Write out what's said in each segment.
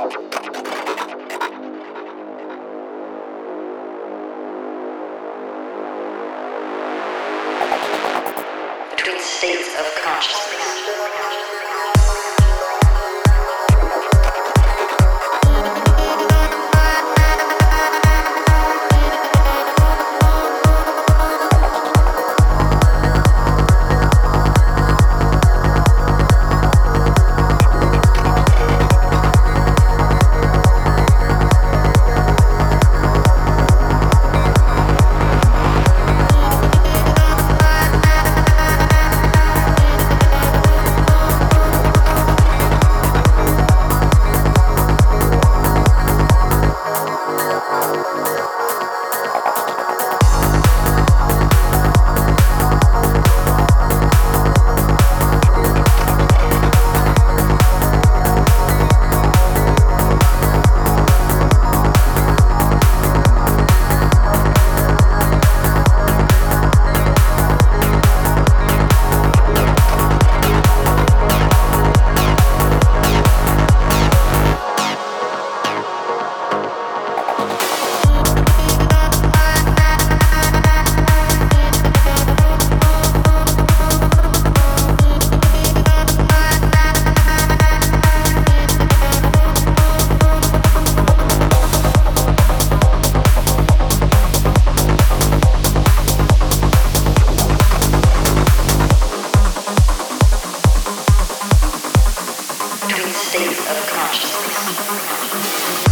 Between states of consciousness. concrete states of consciousness.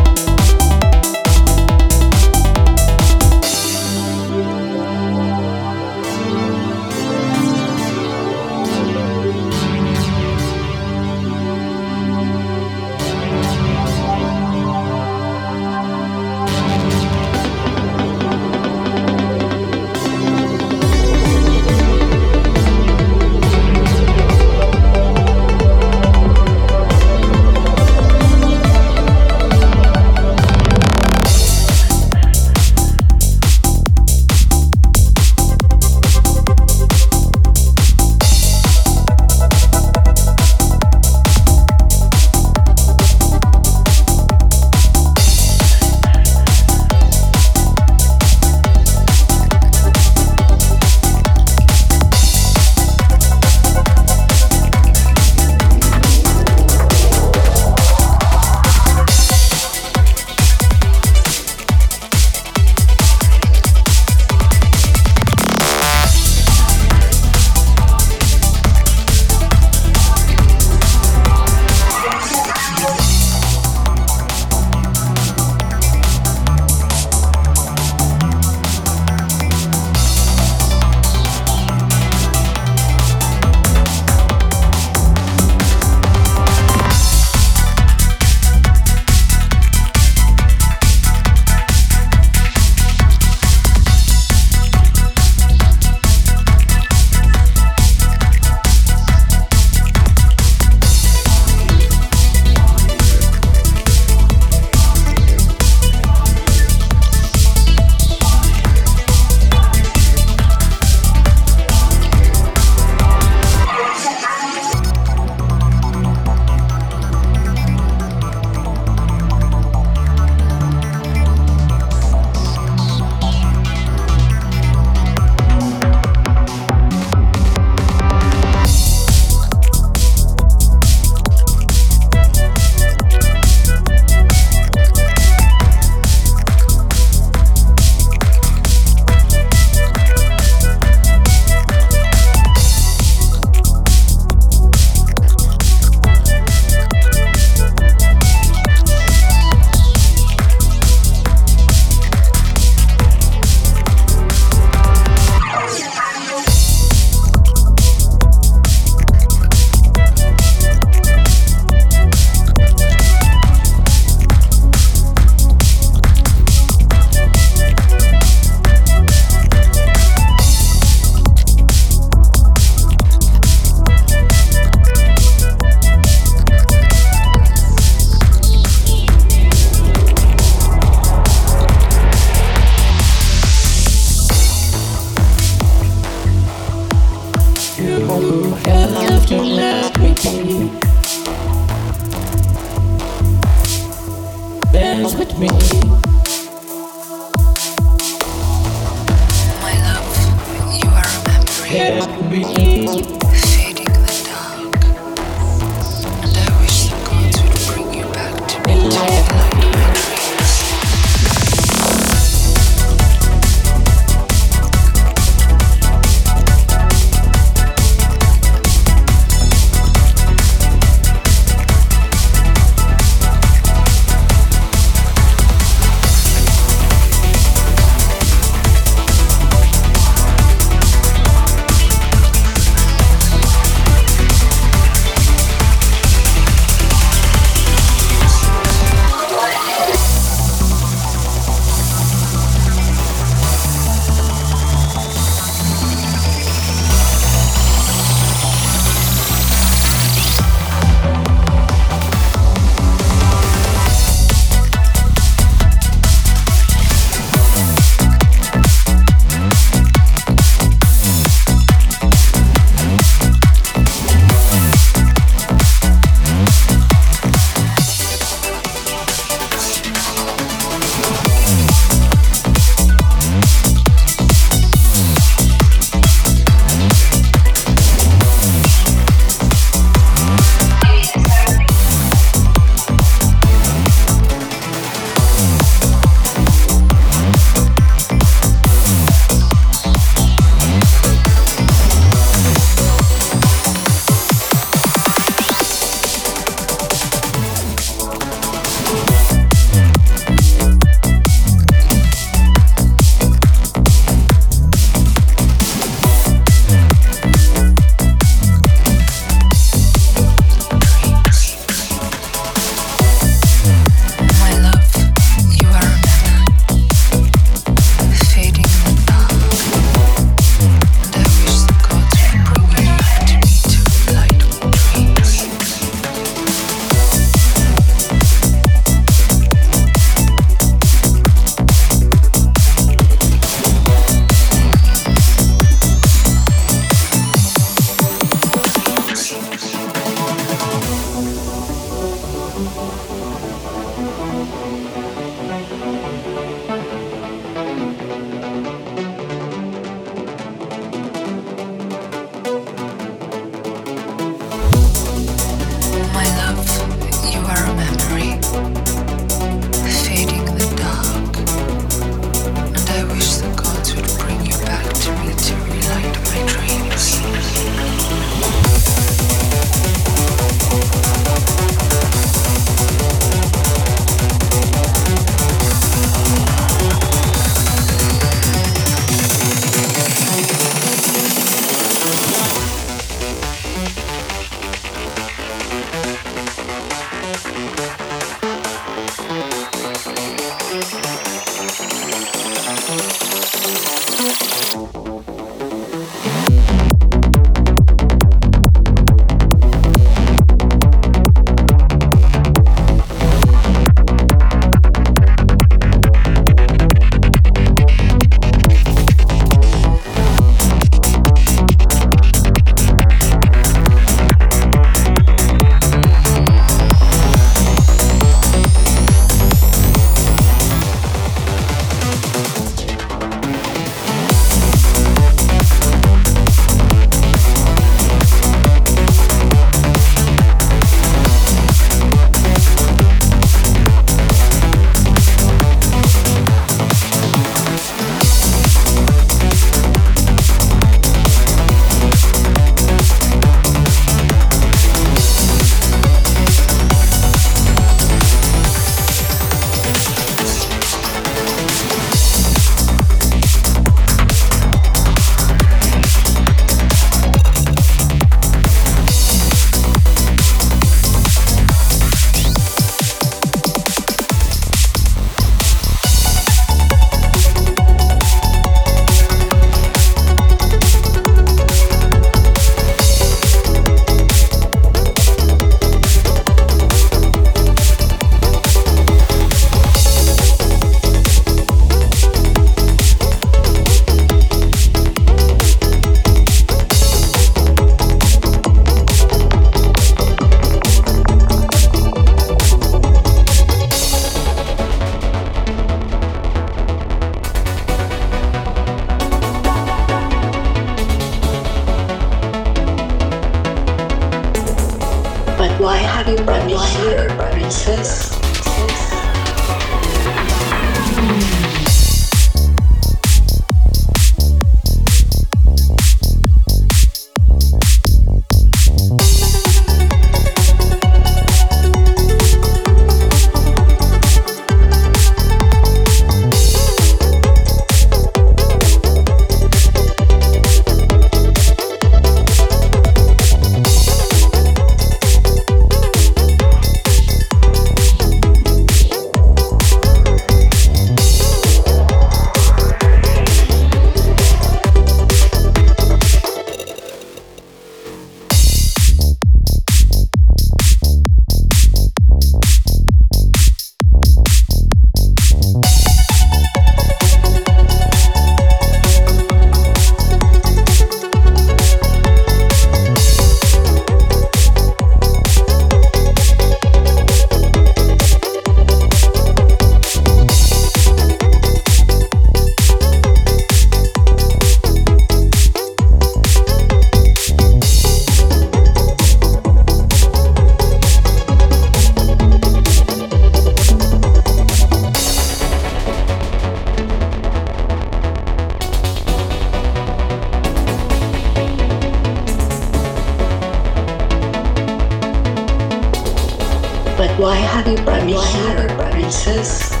Why have you brought me here, princess?